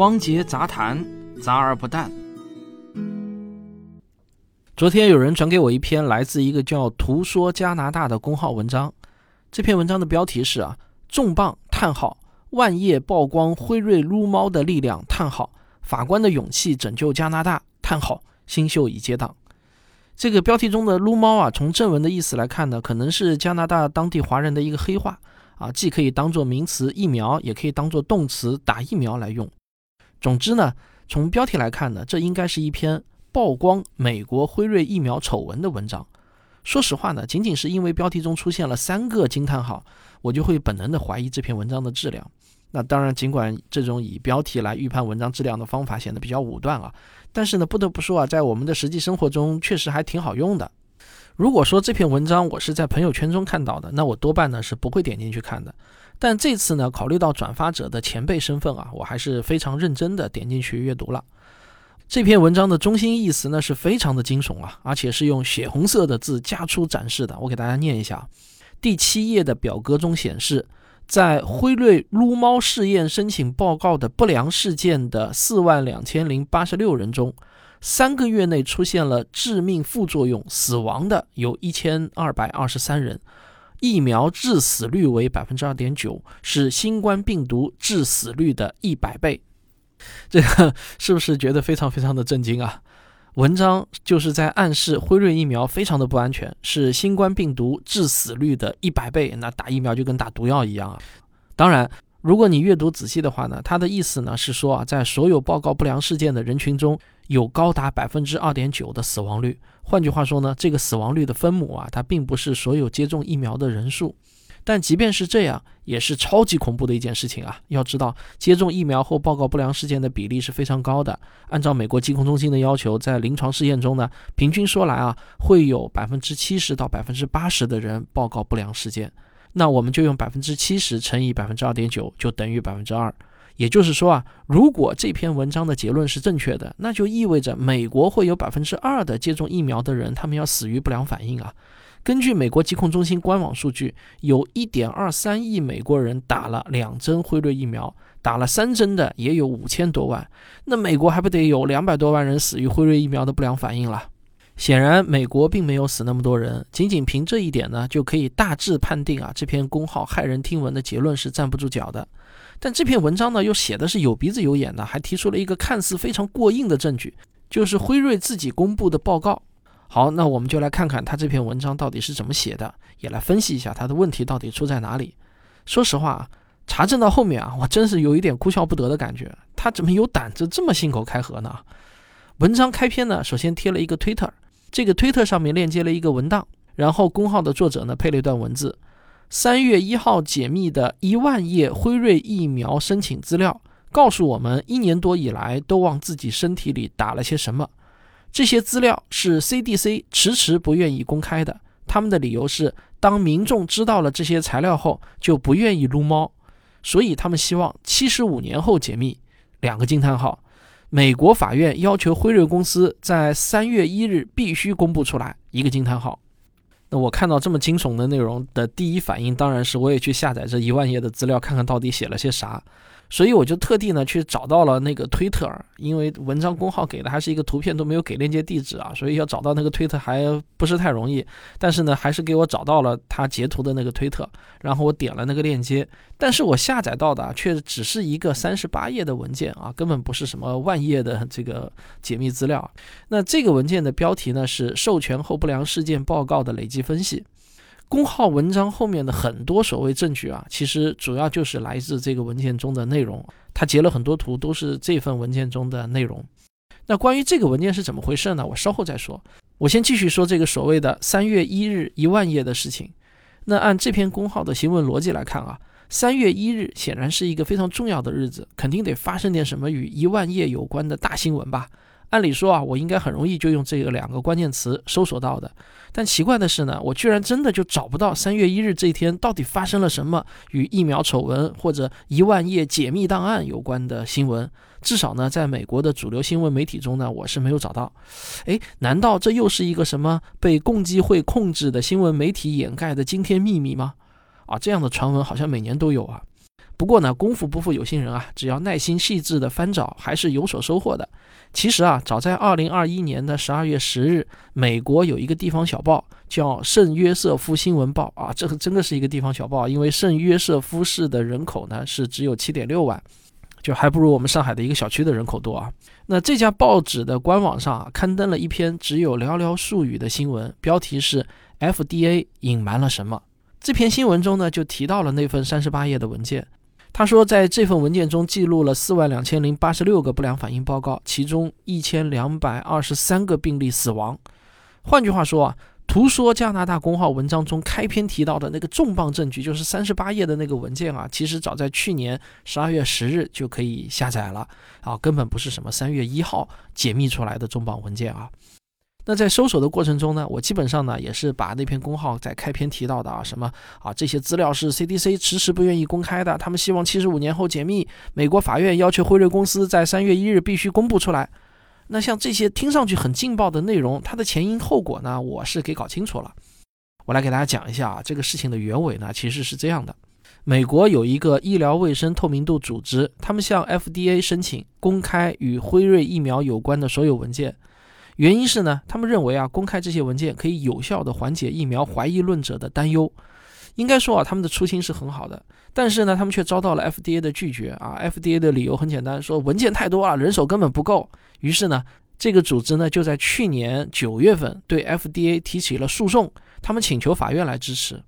汪杰杂谈，杂而不淡。昨天有人转给我一篇来自一个叫“图说加拿大”的公号文章，这篇文章的标题是啊，重磅叹号，万叶曝光辉瑞撸猫的力量叹号，法官的勇气拯救加拿大叹号，新秀已接档。这个标题中的撸猫啊，从正文的意思来看呢，可能是加拿大当地华人的一个黑话啊，既可以当做名词疫苗，也可以当做动词打疫苗来用。总之呢，从标题来看呢，这应该是一篇曝光美国辉瑞疫苗丑闻的文章。说实话呢，仅仅是因为标题中出现了三个惊叹号，我就会本能的怀疑这篇文章的质量。那当然，尽管这种以标题来预判文章质量的方法显得比较武断啊，但是呢，不得不说啊，在我们的实际生活中确实还挺好用的。如果说这篇文章我是在朋友圈中看到的，那我多半呢是不会点进去看的。但这次呢，考虑到转发者的前辈身份啊，我还是非常认真的点进去阅读了这篇文章的中心意思呢，是非常的惊悚啊，而且是用血红色的字加粗展示的。我给大家念一下，第七页的表格中显示，在辉瑞撸猫试验申请报告的不良事件的四万两千零八十六人中，三个月内出现了致命副作用死亡的有一千二百二十三人。疫苗致死率为百分之二点九，是新冠病毒致死率的一百倍。这个是不是觉得非常非常的震惊啊？文章就是在暗示辉瑞疫苗非常的不安全，是新冠病毒致死率的一百倍。那打疫苗就跟打毒药一样啊！当然，如果你阅读仔细的话呢，他的意思呢是说啊，在所有报告不良事件的人群中。有高达百分之二点九的死亡率。换句话说呢，这个死亡率的分母啊，它并不是所有接种疫苗的人数。但即便是这样，也是超级恐怖的一件事情啊！要知道，接种疫苗后报告不良事件的比例是非常高的。按照美国疾控中心的要求，在临床试验中呢，平均说来啊，会有百分之七十到百分之八十的人报告不良事件。那我们就用百分之七十乘以百分之二点九，就等于百分之二。也就是说啊，如果这篇文章的结论是正确的，那就意味着美国会有百分之二的接种疫苗的人，他们要死于不良反应啊。根据美国疾控中心官网数据，有一点二三亿美国人打了两针辉瑞疫苗，打了三针的也有五千多万，那美国还不得有两百多万人死于辉瑞疫苗的不良反应了？显然，美国并没有死那么多人，仅仅凭这一点呢，就可以大致判定啊，这篇公号骇人听闻的结论是站不住脚的。但这篇文章呢，又写的是有鼻子有眼的，还提出了一个看似非常过硬的证据，就是辉瑞自己公布的报告。好，那我们就来看看他这篇文章到底是怎么写的，也来分析一下他的问题到底出在哪里。说实话，查证到后面啊，我真是有一点哭笑不得的感觉。他怎么有胆子这么信口开河呢？文章开篇呢，首先贴了一个推特，这个推特上面链接了一个文档，然后公号的作者呢配了一段文字。三月一号解密的一万页辉瑞疫苗申请资料，告诉我们一年多以来都往自己身体里打了些什么。这些资料是 CDC 迟迟不愿意公开的。他们的理由是，当民众知道了这些材料后，就不愿意撸猫，所以他们希望七十五年后解密。两个惊叹号！美国法院要求辉瑞公司在三月一日必须公布出来。一个惊叹号！那我看到这么惊悚的内容的第一反应，当然是我也去下载这一万页的资料，看看到底写了些啥。所以我就特地呢去找到了那个推特，因为文章公号给的还是一个图片，都没有给链接地址啊，所以要找到那个推特还不是太容易。但是呢，还是给我找到了他截图的那个推特，然后我点了那个链接，但是我下载到的却只是一个三十八页的文件啊，根本不是什么万页的这个解密资料。那这个文件的标题呢是授权后不良事件报告的累计分析。公号文章后面的很多所谓证据啊，其实主要就是来自这个文件中的内容。他截了很多图，都是这份文件中的内容。那关于这个文件是怎么回事呢？我稍后再说。我先继续说这个所谓的三月一日一万页的事情。那按这篇公号的新闻逻辑来看啊，三月一日显然是一个非常重要的日子，肯定得发生点什么与一万页有关的大新闻吧。按理说啊，我应该很容易就用这个两个关键词搜索到的。但奇怪的是呢，我居然真的就找不到三月一日这一天到底发生了什么与疫苗丑闻或者一万页解密档案有关的新闻。至少呢，在美国的主流新闻媒体中呢，我是没有找到。哎，难道这又是一个什么被共济会控制的新闻媒体掩盖的惊天秘密吗？啊，这样的传闻好像每年都有啊。不过呢，功夫不负有心人啊，只要耐心细致的翻找，还是有所收获的。其实啊，早在二零二一年的十二月十日，美国有一个地方小报叫《圣约瑟夫新闻报》啊，这个真的是一个地方小报，因为圣约瑟夫市的人口呢是只有七点六万，就还不如我们上海的一个小区的人口多啊。那这家报纸的官网上啊，刊登了一篇只有寥寥数语的新闻，标题是 “FDA 隐瞒了什么”。这篇新闻中呢，就提到了那份三十八页的文件。他说，在这份文件中记录了四万两千零八十六个不良反应报告，其中一千两百二十三个病例死亡。换句话说啊，图说加拿大公号文章中开篇提到的那个重磅证据，就是三十八页的那个文件啊，其实早在去年十二月十日就可以下载了啊，根本不是什么三月一号解密出来的重磅文件啊。那在搜索的过程中呢，我基本上呢也是把那篇公号在开篇提到的啊，什么啊这些资料是 CDC 迟迟不愿意公开的，他们希望七十五年后解密，美国法院要求辉瑞公司在三月一日必须公布出来。那像这些听上去很劲爆的内容，它的前因后果呢，我是给搞清楚了。我来给大家讲一下啊，这个事情的原委呢，其实是这样的：美国有一个医疗卫生透明度组织，他们向 FDA 申请公开与辉瑞疫苗有关的所有文件。原因是呢，他们认为啊，公开这些文件可以有效的缓解疫苗怀疑论者的担忧。应该说啊，他们的初心是很好的，但是呢，他们却遭到了 FDA 的拒绝啊。FDA 的理由很简单，说文件太多了，人手根本不够。于是呢，这个组织呢就在去年九月份对 FDA 提起了诉讼，他们请求法院来支持。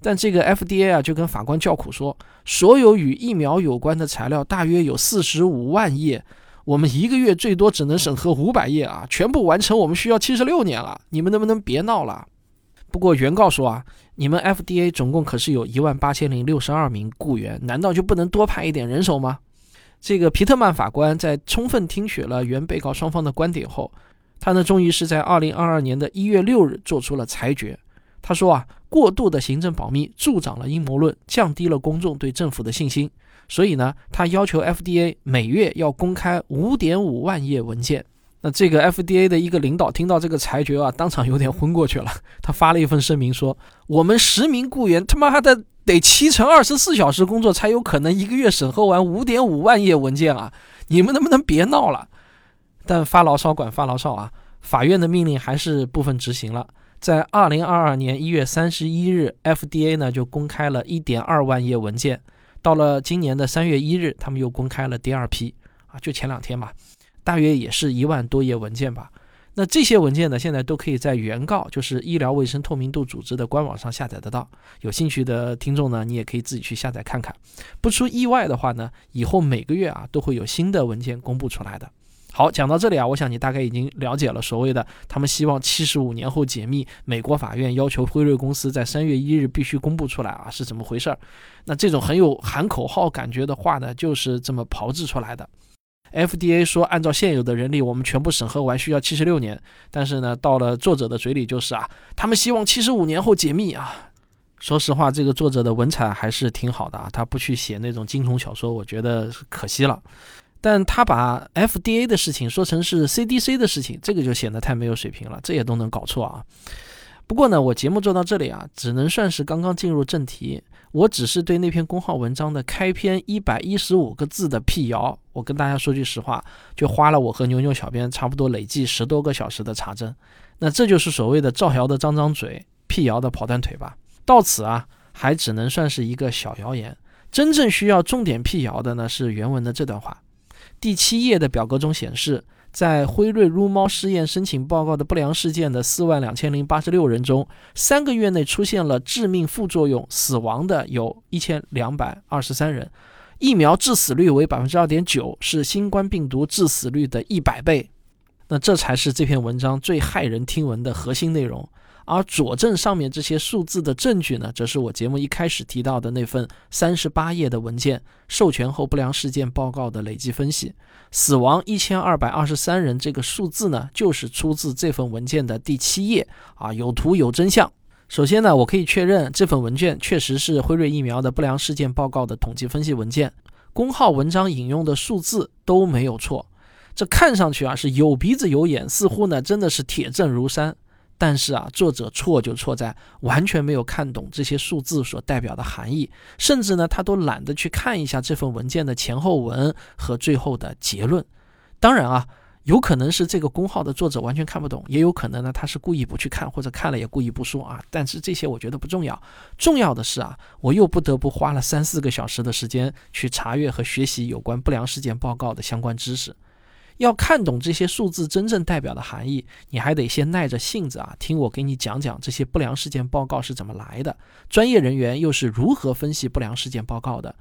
但这个 FDA 啊就跟法官叫苦说，所有与疫苗有关的材料大约有四十五万页。我们一个月最多只能审核五百页啊，全部完成我们需要七十六年了。你们能不能别闹了？不过原告说啊，你们 FDA 总共可是有一万八千零六十二名雇员，难道就不能多派一点人手吗？这个皮特曼法官在充分听取了原被告双方的观点后，他呢终于是在二零二二年的一月六日做出了裁决。他说啊，过度的行政保密助长了阴谋论，降低了公众对政府的信心。所以呢，他要求 FDA 每月要公开五点五万页文件。那这个 FDA 的一个领导听到这个裁决啊，当场有点昏过去了。他发了一份声明说：“我们十名雇员他妈的得七乘二十四小时工作，才有可能一个月审核完五点五万页文件啊！你们能不能别闹了？”但发牢骚管发牢骚啊，法院的命令还是部分执行了。在二零二二年一月三十一日，FDA 呢就公开了一点二万页文件。到了今年的三月一日，他们又公开了第二批啊，就前两天吧，大约也是一万多页文件吧。那这些文件呢，现在都可以在原告，就是医疗卫生透明度组织的官网上下载得到。有兴趣的听众呢，你也可以自己去下载看看。不出意外的话呢，以后每个月啊都会有新的文件公布出来的。好，讲到这里啊，我想你大概已经了解了所谓的他们希望七十五年后解密，美国法院要求辉瑞公司在三月一日必须公布出来啊，是怎么回事儿？那这种很有喊口号感觉的话呢，就是这么炮制出来的。FDA 说按照现有的人力，我们全部审核完需要七十六年，但是呢，到了作者的嘴里就是啊，他们希望七十五年后解密啊。说实话，这个作者的文采还是挺好的啊，他不去写那种惊悚小说，我觉得可惜了。但他把 FDA 的事情说成是 CDC 的事情，这个就显得太没有水平了，这也都能搞错啊。不过呢，我节目做到这里啊，只能算是刚刚进入正题。我只是对那篇公号文章的开篇一百一十五个字的辟谣，我跟大家说句实话，就花了我和牛牛小编差不多累计十多个小时的查证。那这就是所谓的造谣的张张嘴，辟谣的跑断腿吧。到此啊，还只能算是一个小谣言。真正需要重点辟谣的呢，是原文的这段话。第七页的表格中显示，在辉瑞撸猫试验申请报告的不良事件的四万两千零八十六人中，三个月内出现了致命副作用、死亡的有一千两百二十三人，疫苗致死率为百分之二点九，是新冠病毒致死率的一百倍。那这才是这篇文章最骇人听闻的核心内容。而佐证上面这些数字的证据呢，则是我节目一开始提到的那份三十八页的文件授权后不良事件报告的累计分析。死亡一千二百二十三人这个数字呢，就是出自这份文件的第七页啊，有图有真相。首先呢，我可以确认这份文件确实是辉瑞疫苗的不良事件报告的统计分析文件，公号文章引用的数字都没有错。这看上去啊是有鼻子有眼，似乎呢真的是铁证如山。但是啊，作者错就错在完全没有看懂这些数字所代表的含义，甚至呢，他都懒得去看一下这份文件的前后文和最后的结论。当然啊。有可能是这个公号的作者完全看不懂，也有可能呢他是故意不去看，或者看了也故意不说啊。但是这些我觉得不重要，重要的是啊，我又不得不花了三四个小时的时间去查阅和学习有关不良事件报告的相关知识。要看懂这些数字真正代表的含义，你还得先耐着性子啊，听我给你讲讲这些不良事件报告是怎么来的，专业人员又是如何分析不良事件报告的。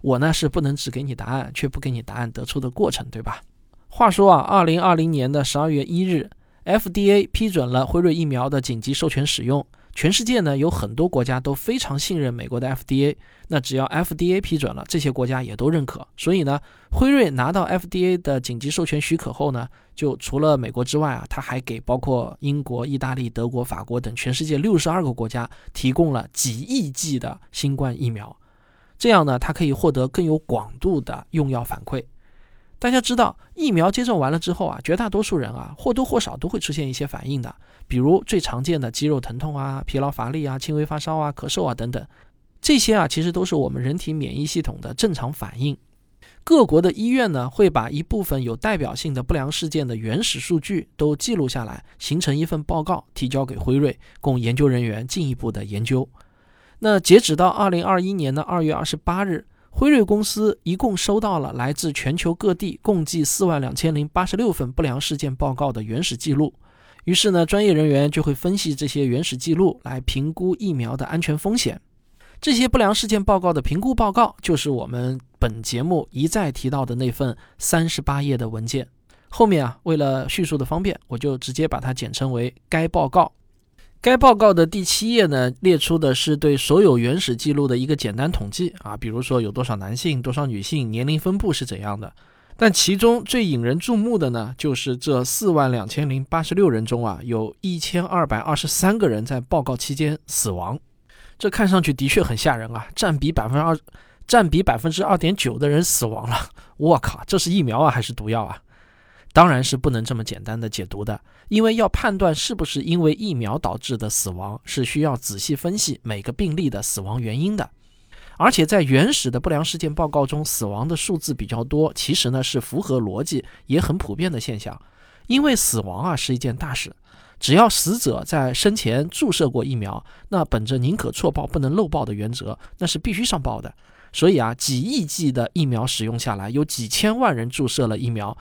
我呢是不能只给你答案，却不给你答案得出的过程，对吧？话说啊，二零二零年的十二月一日，FDA 批准了辉瑞疫苗的紧急授权使用。全世界呢有很多国家都非常信任美国的 FDA，那只要 FDA 批准了，这些国家也都认可。所以呢，辉瑞拿到 FDA 的紧急授权许可后呢，就除了美国之外啊，他还给包括英国、意大利、德国、法国等全世界六十二个国家提供了几亿剂的新冠疫苗。这样呢，它可以获得更有广度的用药反馈。大家知道，疫苗接种完了之后啊，绝大多数人啊或多或少都会出现一些反应的，比如最常见的肌肉疼痛啊、疲劳乏力啊、轻微发烧啊、咳嗽啊等等，这些啊其实都是我们人体免疫系统的正常反应。各国的医院呢会把一部分有代表性的不良事件的原始数据都记录下来，形成一份报告，提交给辉瑞，供研究人员进一步的研究。那截止到二零二一年的二月二十八日。辉瑞公司一共收到了来自全球各地共计四万两千零八十六份不良事件报告的原始记录。于是呢，专业人员就会分析这些原始记录来评估疫苗的安全风险。这些不良事件报告的评估报告，就是我们本节目一再提到的那份三十八页的文件。后面啊，为了叙述的方便，我就直接把它简称为该报告。该报告的第七页呢，列出的是对所有原始记录的一个简单统计啊，比如说有多少男性、多少女性，年龄分布是怎样的。但其中最引人注目的呢，就是这四万两千零八十六人中啊，有一千二百二十三个人在报告期间死亡。这看上去的确很吓人啊，占比百分之二，占比百分之二点九的人死亡了。我靠，这是疫苗啊，还是毒药啊？当然是不能这么简单的解读的，因为要判断是不是因为疫苗导致的死亡，是需要仔细分析每个病例的死亡原因的。而且在原始的不良事件报告中，死亡的数字比较多，其实呢是符合逻辑，也很普遍的现象。因为死亡啊是一件大事，只要死者在生前注射过疫苗，那本着宁可错报不能漏报的原则，那是必须上报的。所以啊，几亿剂的疫苗使用下来，有几千万人注射了疫苗。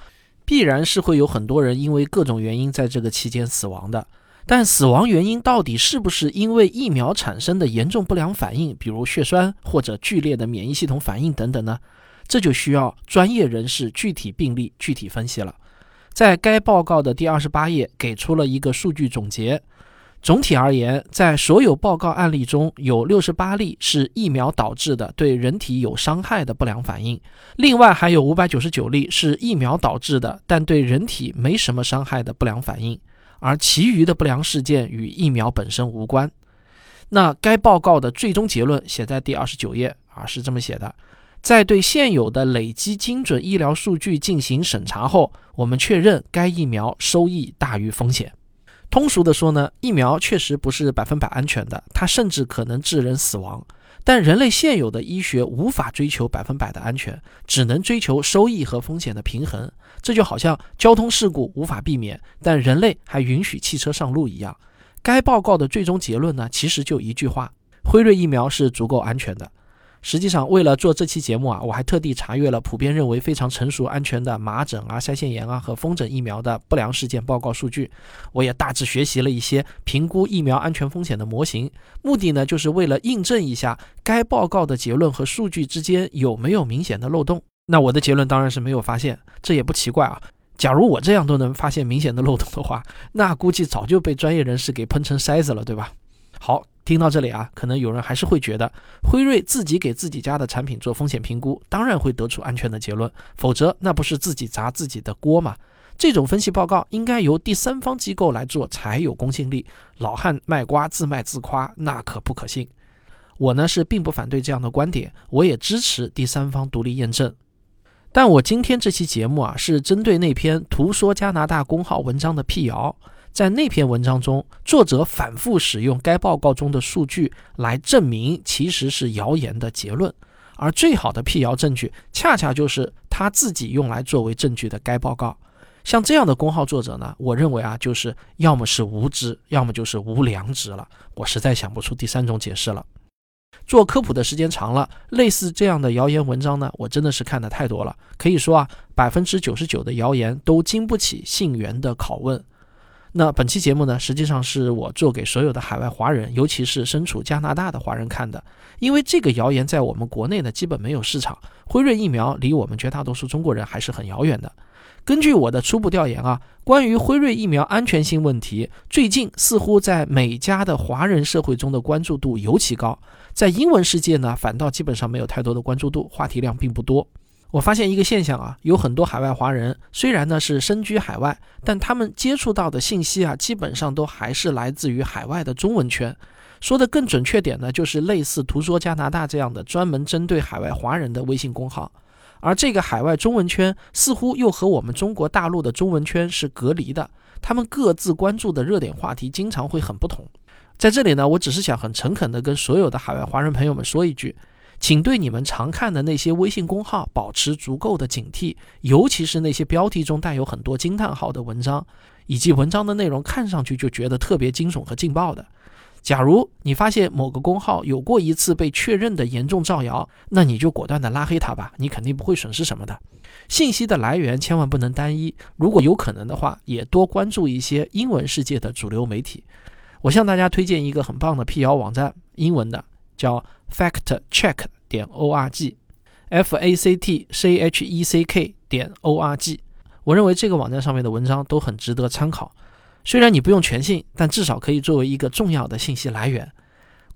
必然是会有很多人因为各种原因在这个期间死亡的，但死亡原因到底是不是因为疫苗产生的严重不良反应，比如血栓或者剧烈的免疫系统反应等等呢？这就需要专业人士具体病例具体分析了。在该报告的第二十八页给出了一个数据总结。总体而言，在所有报告案例中有六十八例是疫苗导致的对人体有伤害的不良反应，另外还有五百九十九例是疫苗导致的但对人体没什么伤害的不良反应，而其余的不良事件与疫苗本身无关。那该报告的最终结论写在第二十九页啊，是这么写的：在对现有的累积精准医疗数据进行审查后，我们确认该疫苗收益大于风险。通俗的说呢，疫苗确实不是百分百安全的，它甚至可能致人死亡。但人类现有的医学无法追求百分百的安全，只能追求收益和风险的平衡。这就好像交通事故无法避免，但人类还允许汽车上路一样。该报告的最终结论呢，其实就一句话：辉瑞疫苗是足够安全的。实际上，为了做这期节目啊，我还特地查阅了普遍认为非常成熟、安全的麻疹啊、腮腺炎啊和风疹疫苗的不良事件报告数据。我也大致学习了一些评估疫苗安全风险的模型，目的呢，就是为了印证一下该报告的结论和数据之间有没有明显的漏洞。那我的结论当然是没有发现，这也不奇怪啊。假如我这样都能发现明显的漏洞的话，那估计早就被专业人士给喷成筛子了，对吧？好。听到这里啊，可能有人还是会觉得辉瑞自己给自己家的产品做风险评估，当然会得出安全的结论，否则那不是自己砸自己的锅吗？这种分析报告应该由第三方机构来做才有公信力。老汉卖瓜自卖自夸，那可不可信。我呢是并不反对这样的观点，我也支持第三方独立验证。但我今天这期节目啊，是针对那篇图说加拿大公号文章的辟谣。在那篇文章中，作者反复使用该报告中的数据来证明其实是谣言的结论，而最好的辟谣证据，恰恰就是他自己用来作为证据的该报告。像这样的公号作者呢，我认为啊，就是要么是无知，要么就是无良知了。我实在想不出第三种解释了。做科普的时间长了，类似这样的谣言文章呢，我真的是看的太多了。可以说啊，百分之九十九的谣言都经不起信源的拷问。那本期节目呢，实际上是我做给所有的海外华人，尤其是身处加拿大的华人看的。因为这个谣言在我们国内呢，基本没有市场。辉瑞疫苗离我们绝大多数中国人还是很遥远的。根据我的初步调研啊，关于辉瑞疫苗安全性问题，最近似乎在美加的华人社会中的关注度尤其高。在英文世界呢，反倒基本上没有太多的关注度，话题量并不多。我发现一个现象啊，有很多海外华人虽然呢是身居海外，但他们接触到的信息啊，基本上都还是来自于海外的中文圈。说的更准确点呢，就是类似“图说加拿大”这样的专门针对海外华人的微信公号。而这个海外中文圈似乎又和我们中国大陆的中文圈是隔离的，他们各自关注的热点话题经常会很不同。在这里呢，我只是想很诚恳地跟所有的海外华人朋友们说一句，请对你们常看的那些微信公号保持足够的警惕，尤其是那些标题中带有很多惊叹号的文章，以及文章的内容看上去就觉得特别惊悚和劲爆的。假如你发现某个公号有过一次被确认的严重造谣，那你就果断的拉黑它吧，你肯定不会损失什么的。信息的来源千万不能单一，如果有可能的话，也多关注一些英文世界的主流媒体。我向大家推荐一个很棒的辟谣网站，英文的叫 factcheck 点 org，f a c t c h e c k 点 o r g。我认为这个网站上面的文章都很值得参考。虽然你不用全信，但至少可以作为一个重要的信息来源。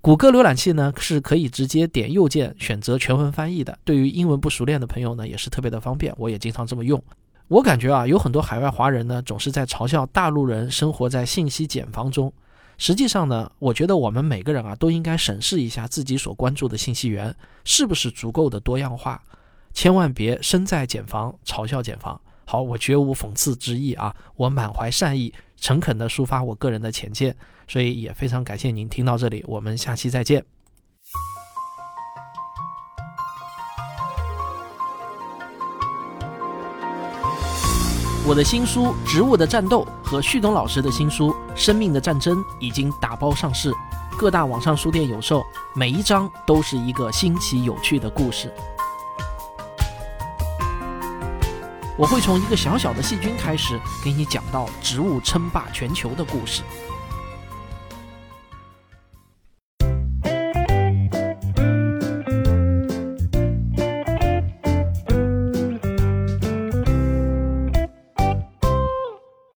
谷歌浏览器呢是可以直接点右键选择全文翻译的，对于英文不熟练的朋友呢也是特别的方便。我也经常这么用。我感觉啊，有很多海外华人呢总是在嘲笑大陆人生活在信息茧房中。实际上呢，我觉得我们每个人啊都应该审视一下自己所关注的信息源是不是足够的多样化，千万别身在茧房嘲笑茧房。好，我绝无讽刺之意啊，我满怀善意，诚恳地抒发我个人的浅见，所以也非常感谢您听到这里，我们下期再见。我的新书《植物的战斗》和旭东老师的新书《生命的战争》已经打包上市，各大网上书店有售。每一章都是一个新奇有趣的故事。我会从一个小小的细菌开始，给你讲到植物称霸全球的故事。